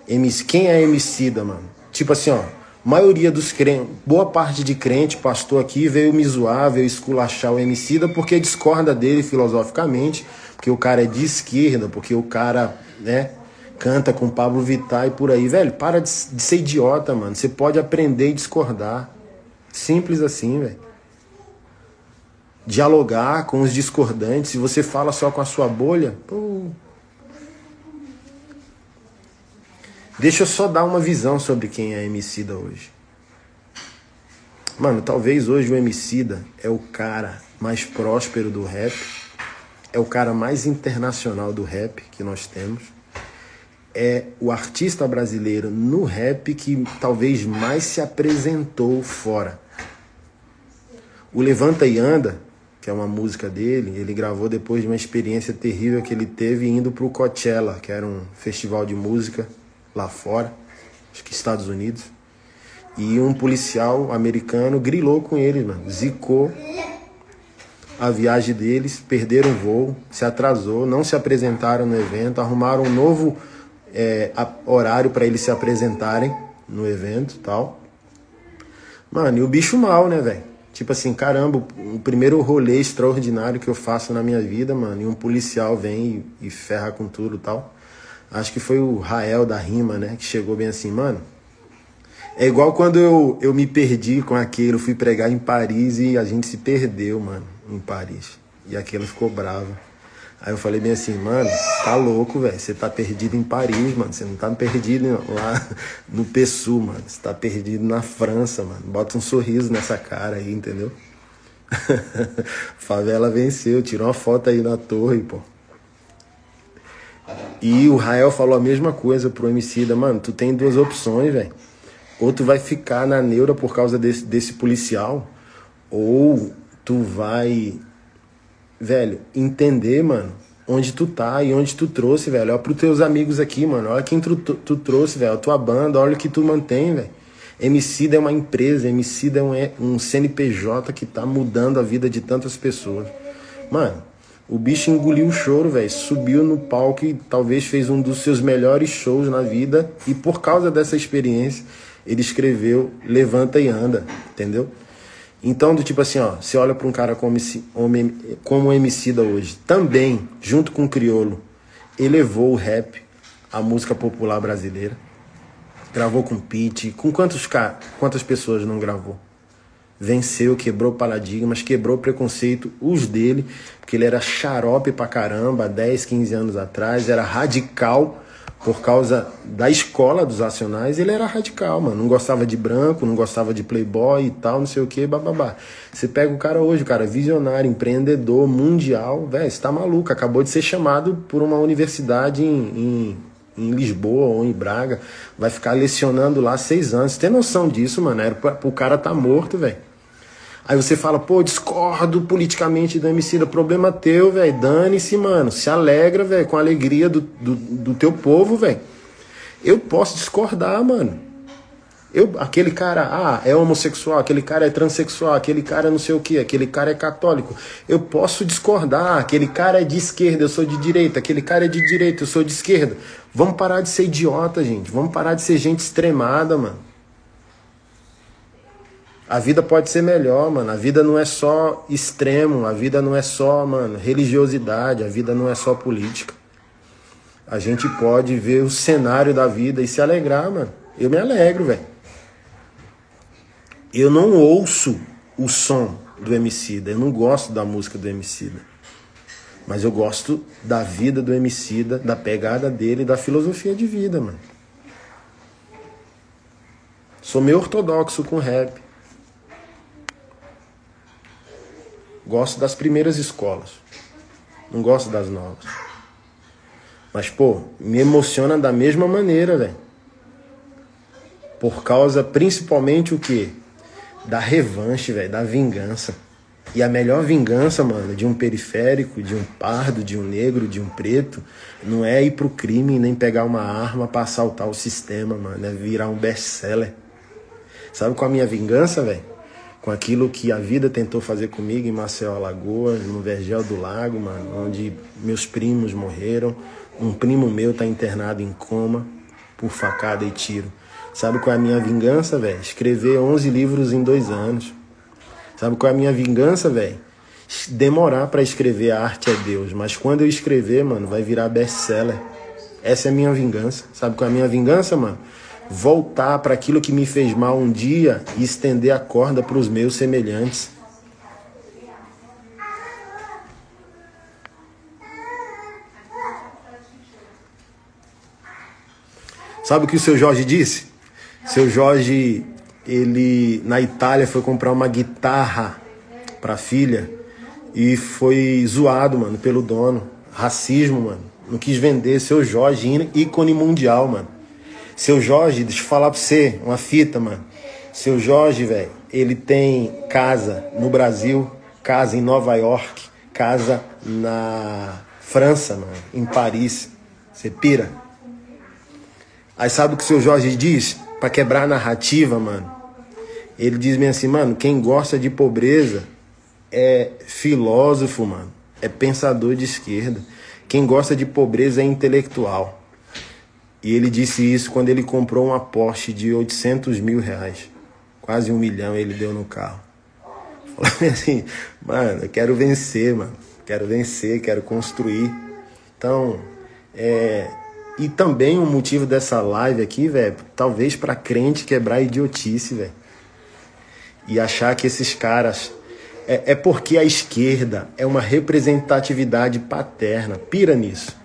MC, quem é Emicida, mano? Tipo assim, ó, maioria dos crentes, boa parte de crente, pastor aqui, veio me zoar, veio esculachar o Emicida porque discorda dele filosoficamente, porque o cara é de esquerda, porque o cara, né, canta com Pablo Vittar e por aí. Velho, para de, de ser idiota, mano. Você pode aprender e discordar. Simples assim, velho dialogar com os discordantes, se você fala só com a sua bolha, pô. Deixa eu só dar uma visão sobre quem é Emicida hoje. Mano, talvez hoje o Emicida é o cara mais próspero do rap, é o cara mais internacional do rap que nós temos, é o artista brasileiro no rap que talvez mais se apresentou fora. O Levanta e Anda que é uma música dele, ele gravou depois de uma experiência terrível que ele teve indo para o Coachella, que era um festival de música lá fora, acho que Estados Unidos. E um policial americano grilou com ele, mano, zicou a viagem deles, perderam o voo, se atrasou, não se apresentaram no evento, arrumaram um novo é, horário para eles se apresentarem no evento tal. Mano, e o bicho mal, né, velho? Tipo assim, caramba, o primeiro rolê extraordinário que eu faço na minha vida, mano, e um policial vem e, e ferra com tudo e tal. Acho que foi o Rael da rima, né? Que chegou bem assim, mano. É igual quando eu, eu me perdi com aquele, fui pregar em Paris e a gente se perdeu, mano, em Paris. E aquilo ficou bravo. Aí eu falei bem assim, mano, tá louco, velho. Você tá perdido em Paris, mano. Você não tá perdido lá no Pessu, mano. Você tá perdido na França, mano. Bota um sorriso nessa cara aí, entendeu? Favela venceu, tirou uma foto aí na torre, pô. E o Rael falou a mesma coisa pro Emicida, mano, tu tem duas opções, velho. Ou tu vai ficar na neura por causa desse, desse policial, ou tu vai velho, entender, mano, onde tu tá e onde tu trouxe, velho. Olha pros teus amigos aqui, mano. Olha quem tu, tu, tu trouxe, velho. A tua banda, olha o que tu mantém, velho. Emicida é uma empresa, Emicida é um, é um CNPJ que tá mudando a vida de tantas pessoas. Mano, o bicho engoliu o choro, velho. Subiu no palco e talvez fez um dos seus melhores shows na vida. E por causa dessa experiência, ele escreveu Levanta e Anda, entendeu? Então, do tipo assim, ó, você olha para um cara como, como o Emicida hoje, também, junto com o Criolo, elevou o rap, a música popular brasileira. Gravou com Pete, com quantos quantas pessoas não gravou? Venceu, quebrou paradigmas, quebrou preconceito, os dele, porque ele era xarope pra caramba, 10, 15 anos atrás, era radical por causa da escola dos Racionais, ele era radical, mano. Não gostava de branco, não gostava de playboy e tal, não sei o que, bababá. Você pega o cara hoje, cara visionário, empreendedor, mundial, velho, você tá maluco. Acabou de ser chamado por uma universidade em, em, em, Lisboa ou em Braga. Vai ficar lecionando lá seis anos. Você tem noção disso, mano? Era pra, o cara tá morto, velho. Aí você fala, pô, discordo politicamente do Emicida. Problema teu, velho. Dane-se, mano. Se alegra, velho, com a alegria do, do, do teu povo, velho. Eu posso discordar, mano. Eu, aquele cara, ah, é homossexual, aquele cara é transexual, aquele cara é não sei o que, aquele cara é católico. Eu posso discordar, aquele cara é de esquerda, eu sou de direita, aquele cara é de direita, eu sou de esquerda. Vamos parar de ser idiota, gente. Vamos parar de ser gente extremada, mano. A vida pode ser melhor, mano. A vida não é só extremo, a vida não é só, mano, religiosidade, a vida não é só política. A gente pode ver o cenário da vida e se alegrar, mano. Eu me alegro, velho. Eu não ouço o som do Emicida, eu não gosto da música do Emicida. Mas eu gosto da vida do Emicida, da pegada dele, da filosofia de vida, mano. Sou meio ortodoxo com rap. Gosto das primeiras escolas. Não gosto das novas. Mas, pô, me emociona da mesma maneira, velho. Por causa, principalmente, o quê? Da revanche, velho, da vingança. E a melhor vingança, mano, de um periférico, de um pardo, de um negro, de um preto, não é ir pro crime nem pegar uma arma para assaltar o sistema, mano. É virar um best-seller. Sabe qual é a minha vingança, velho? Com aquilo que a vida tentou fazer comigo em Maceió, Alagoas, no Vergel do Lago, mano, onde meus primos morreram. Um primo meu tá internado em coma por facada e tiro. Sabe qual é a minha vingança, velho? Escrever 11 livros em dois anos. Sabe qual é a minha vingança, velho? Demorar para escrever a arte é Deus, mas quando eu escrever, mano, vai virar best-seller. Essa é a minha vingança. Sabe qual é a minha vingança, mano? Voltar para aquilo que me fez mal um dia e estender a corda para os meus semelhantes. Sabe o que o seu Jorge disse? Seu Jorge, ele na Itália foi comprar uma guitarra para a filha e foi zoado, mano, pelo dono. Racismo, mano. Não quis vender. Seu Jorge, ícone mundial, mano. Seu Jorge, deixa eu falar pra você, uma fita, mano. Seu Jorge, velho, ele tem casa no Brasil, casa em Nova York, casa na França, mano, em Paris. Você pira? Aí sabe o que o seu Jorge diz? Pra quebrar a narrativa, mano. Ele diz bem assim, mano, quem gosta de pobreza é filósofo, mano. É pensador de esquerda. Quem gosta de pobreza é intelectual. E ele disse isso quando ele comprou uma Porsche de 800 mil reais. Quase um milhão ele deu no carro. Falou assim, mano, eu quero vencer, mano. Quero vencer, quero construir. Então, é... E também um motivo dessa live aqui, velho, talvez para crente quebrar idiotice, velho. E achar que esses caras. É, é porque a esquerda é uma representatividade paterna. Pira nisso.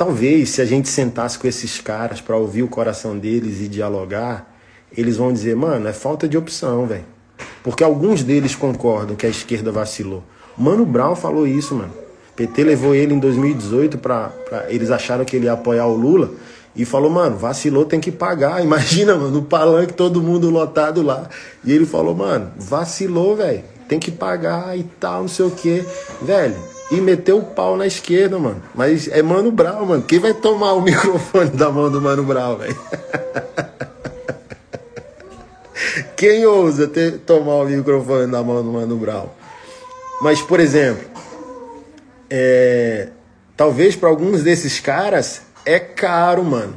Talvez se a gente sentasse com esses caras para ouvir o coração deles e dialogar, eles vão dizer, mano, é falta de opção, velho. Porque alguns deles concordam que a esquerda vacilou. Mano Brown falou isso, mano. PT levou ele em 2018 para eles acharam que ele ia apoiar o Lula e falou, mano, vacilou, tem que pagar. Imagina, mano, no palanque todo mundo lotado lá. E ele falou, mano, vacilou, velho. Tem que pagar e tal, não sei o quê. Velho, e meteu o pau na esquerda, mano. Mas é Mano Brown, mano. Quem vai tomar o microfone da mão do Mano Brown, velho? Quem ousa ter, tomar o microfone da mão do Mano Brown? Mas, por exemplo, é, talvez para alguns desses caras é caro, mano.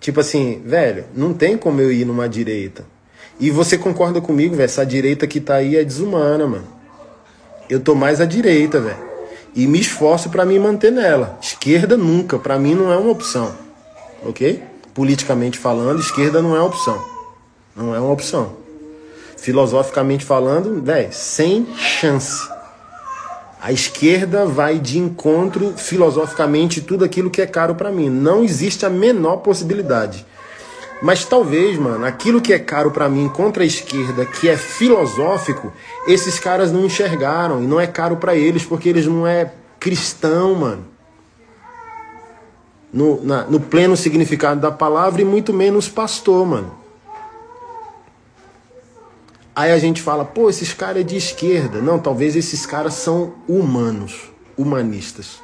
Tipo assim, velho, não tem como eu ir numa direita. E você concorda comigo, velho? Essa direita que tá aí é desumana, mano eu tô mais à direita, velho. E me esforço para me manter nela. Esquerda nunca, para mim não é uma opção. OK? Politicamente falando, esquerda não é opção. Não é uma opção. Filosoficamente falando, velho, sem chance. A esquerda vai de encontro filosoficamente tudo aquilo que é caro para mim. Não existe a menor possibilidade. Mas talvez, mano, aquilo que é caro para mim contra a esquerda, que é filosófico, esses caras não enxergaram e não é caro para eles porque eles não é cristão, mano. No, na, no pleno significado da palavra e muito menos pastor, mano. Aí a gente fala, pô, esses caras é de esquerda. Não, talvez esses caras são humanos, humanistas.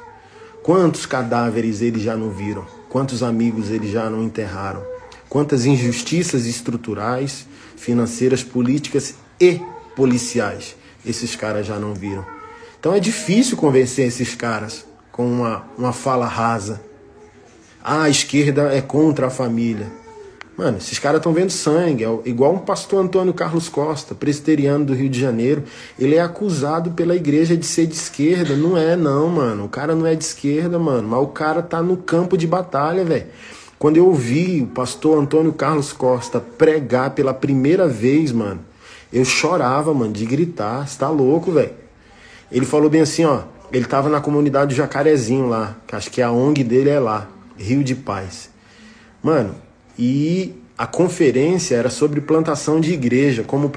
Quantos cadáveres eles já não viram? Quantos amigos eles já não enterraram? Quantas injustiças estruturais, financeiras, políticas e policiais esses caras já não viram? Então é difícil convencer esses caras com uma, uma fala rasa. Ah, a esquerda é contra a família. Mano, esses caras estão vendo sangue. É igual um pastor Antônio Carlos Costa, presbiteriano do Rio de Janeiro. Ele é acusado pela igreja de ser de esquerda. Não é, não, mano. O cara não é de esquerda, mano. Mas o cara tá no campo de batalha, velho. Quando eu ouvi o pastor Antônio Carlos Costa pregar pela primeira vez, mano, eu chorava, mano, de gritar. Você tá louco, velho? Ele falou bem assim, ó. Ele tava na comunidade do Jacarezinho lá, que acho que a ONG dele é lá, Rio de Paz. Mano, e a conferência era sobre plantação de igreja, como